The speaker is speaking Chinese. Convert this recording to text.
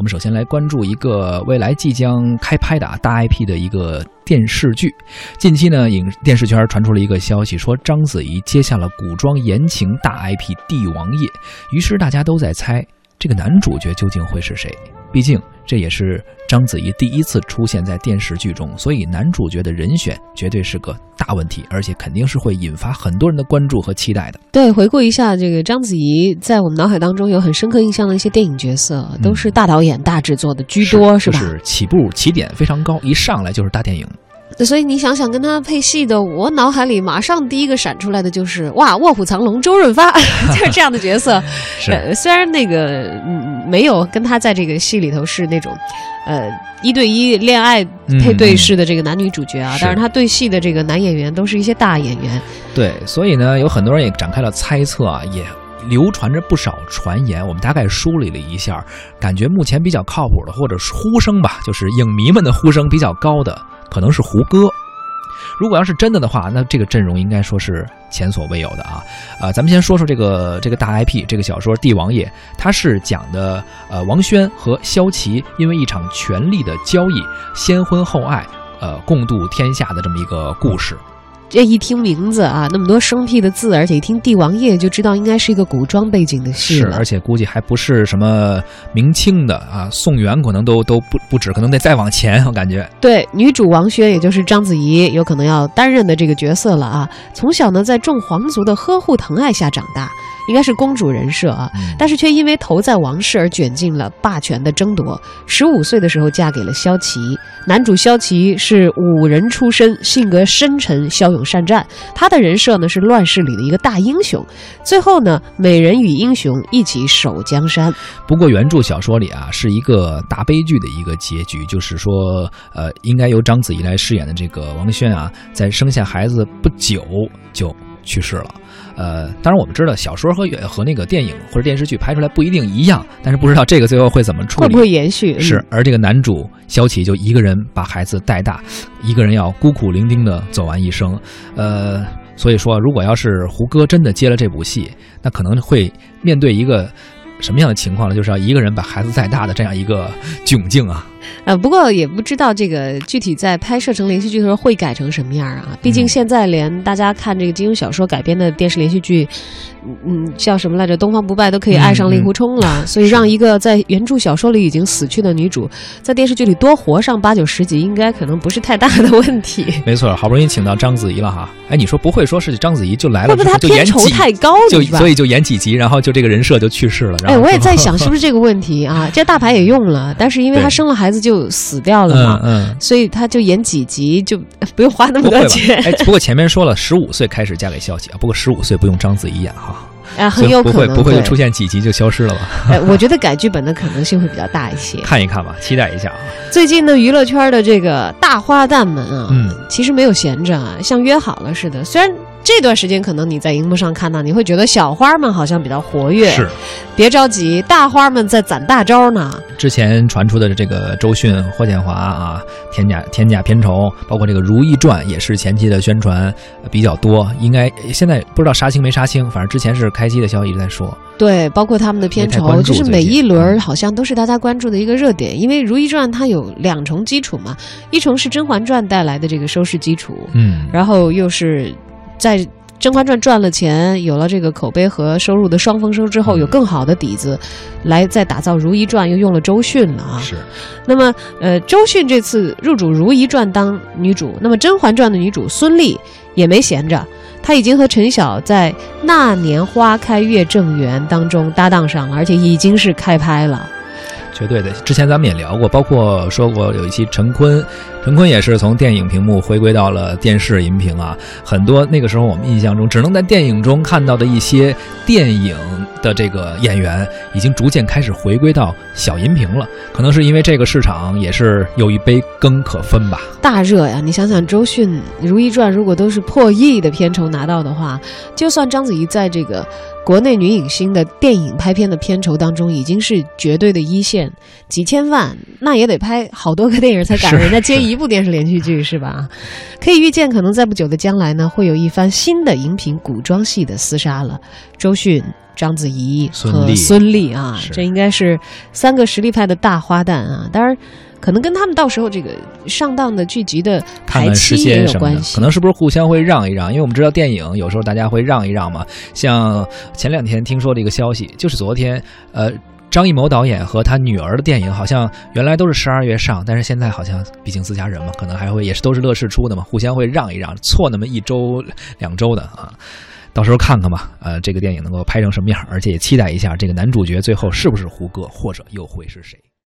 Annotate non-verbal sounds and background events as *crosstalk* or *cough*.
我们首先来关注一个未来即将开拍的啊大 IP 的一个电视剧。近期呢，影电视圈传出了一个消息，说章子怡接下了古装言情大 IP《帝王业》，于是大家都在猜这个男主角究竟会是谁。毕竟这也是章子怡第一次出现在电视剧中，所以男主角的人选绝对是个大问题，而且肯定是会引发很多人的关注和期待的。对，回顾一下这个章子怡在我们脑海当中有很深刻印象的一些电影角色，都是大导演、大制作的居多，是吧？就是起步起点非常高，一上来就是大电影。所以你想想跟他配戏的，我脑海里马上第一个闪出来的就是哇，《卧虎藏龙》周润发 *laughs* 就是这样的角色。是，*laughs* 虽然那个嗯没有跟他在这个戏里头是那种，呃一对一恋爱配对式的这个男女主角啊，但是他对戏的这个男演员都是一些大演员。对，所以呢，有很多人也展开了猜测啊，也流传着不少传言。我们大概梳理了一下，感觉目前比较靠谱的，或者是呼声吧，就是影迷们的呼声比较高的。可能是胡歌，如果要是真的的话，那这个阵容应该说是前所未有的啊！啊，咱们先说说这个这个大 IP，这个小说《帝王业》，它是讲的呃王轩和萧齐因为一场权力的交易，先婚后爱，呃共度天下的这么一个故事。这一听名字啊，那么多生僻的字，而且一听《帝王业》就知道应该是一个古装背景的戏。是，而且估计还不是什么明清的啊，宋元可能都都不不止，可能得再往前。我感觉。对，女主王轩，也就是章子怡，有可能要担任的这个角色了啊。从小呢，在众皇族的呵护疼爱下长大。应该是公主人设啊，但是却因为投在王室而卷进了霸权的争夺。十五岁的时候嫁给了萧齐，男主萧齐是武人出身，性格深沉、骁勇善战。他的人设呢是乱世里的一个大英雄。最后呢，美人与英雄一起守江山。不过原著小说里啊是一个大悲剧的一个结局，就是说，呃，应该由章子怡来饰演的这个王轩啊，在生下孩子不久就去世了。呃，当然我们知道小说和和那个电影或者电视剧拍出来不一定一样，但是不知道这个最后会怎么处理，会不会延续？是，而这个男主萧启就一个人把孩子带大，一个人要孤苦伶仃的走完一生。呃，所以说，如果要是胡歌真的接了这部戏，那可能会面对一个什么样的情况呢？就是要一个人把孩子带大的这样一个窘境啊。呃，不过也不知道这个具体在拍摄成连续剧的时候会改成什么样啊？毕竟现在连大家看这个金庸小说改编的电视连续剧，嗯，叫什么来着？东方不败都可以爱上令狐冲了，所以让一个在原著小说里已经死去的女主，在电视剧里多活上八九十集，应该可能不是太大的问题。没错，好不容易请到章子怡了哈。哎，你说不会说是章子怡就来了，会不会她片酬太高？就所以就演几集，然后就这个人设就去世了。哎，我也在 *laughs* 想是不是这个问题啊？这大牌也用了，但是因为她生了孩子。就死掉了嘛，嗯，所以他就演几集就 *laughs* 不用花那么多钱。哎，不过前面说了，十五岁开始嫁给萧启啊，不过十五岁不用章子怡演哈，啊，很有可能不会不会就出现几集就消失了吧？哎，我觉得改剧本的可能性会比较大一些，*laughs* 看一看吧，期待一下啊。最近呢，娱乐圈的这个大花旦们啊，嗯，其实没有闲着啊，像约好了似的，虽然。这段时间可能你在荧幕上看到，你会觉得小花们好像比较活跃。是，别着急，大花们在攒大招呢。之前传出的这个周迅、霍建华啊，天价天价片酬，包括这个《如懿传》也是前期的宣传比较多。应该现在不知道杀青没杀青，反正之前是开机的消息一直在说。对，包括他们的片酬，就是每一轮好像都是大家关注的一个热点。因为《如懿传》它有两重基础嘛，一重是《甄嬛传》带来的这个收视基础，嗯，然后又是。在《甄嬛传》赚了钱，有了这个口碑和收入的双丰收之后，有更好的底子，来再打造《如懿传》，又用了周迅了啊。是。那么，呃，周迅这次入主《如懿传》当女主，那么《甄嬛传》的女主孙俪也没闲着，她已经和陈晓在《那年花开月正圆》当中搭档上了，而且已经是开拍了。绝对的，之前咱们也聊过，包括说过有一期陈坤，陈坤也是从电影屏幕回归到了电视荧屏啊。很多那个时候我们印象中只能在电影中看到的一些电影的这个演员，已经逐渐开始回归到小荧屏了。可能是因为这个市场也是有一杯羹可分吧。大热呀！你想想，周迅《如懿传》如果都是破亿的片酬拿到的话，就算章子怡在这个。国内女影星的电影拍片的片酬当中，已经是绝对的一线，几千万，那也得拍好多个电影才赶上人家接一部电视连续剧，是吧？可以预见，可能在不久的将来呢，会有一番新的荧屏古装戏的厮杀了。周迅章子怡孙俪和孙俪啊，这应该是三个实力派的大花旦啊。当然，可能跟他们到时候这个上档的剧集的排期也有关系。可能是不是互相会让一让？因为我们知道电影有时候大家会让一让嘛。像前两天听说的一个消息，就是昨天，呃，张艺谋导演和他女儿的电影好像原来都是十二月上，但是现在好像毕竟自家人嘛，可能还会也是都是乐视出的嘛，互相会让一让，错那么一周两周的啊。到时候看看吧，呃，这个电影能够拍成什么样，而且也期待一下这个男主角最后是不是胡歌，或者又会是谁。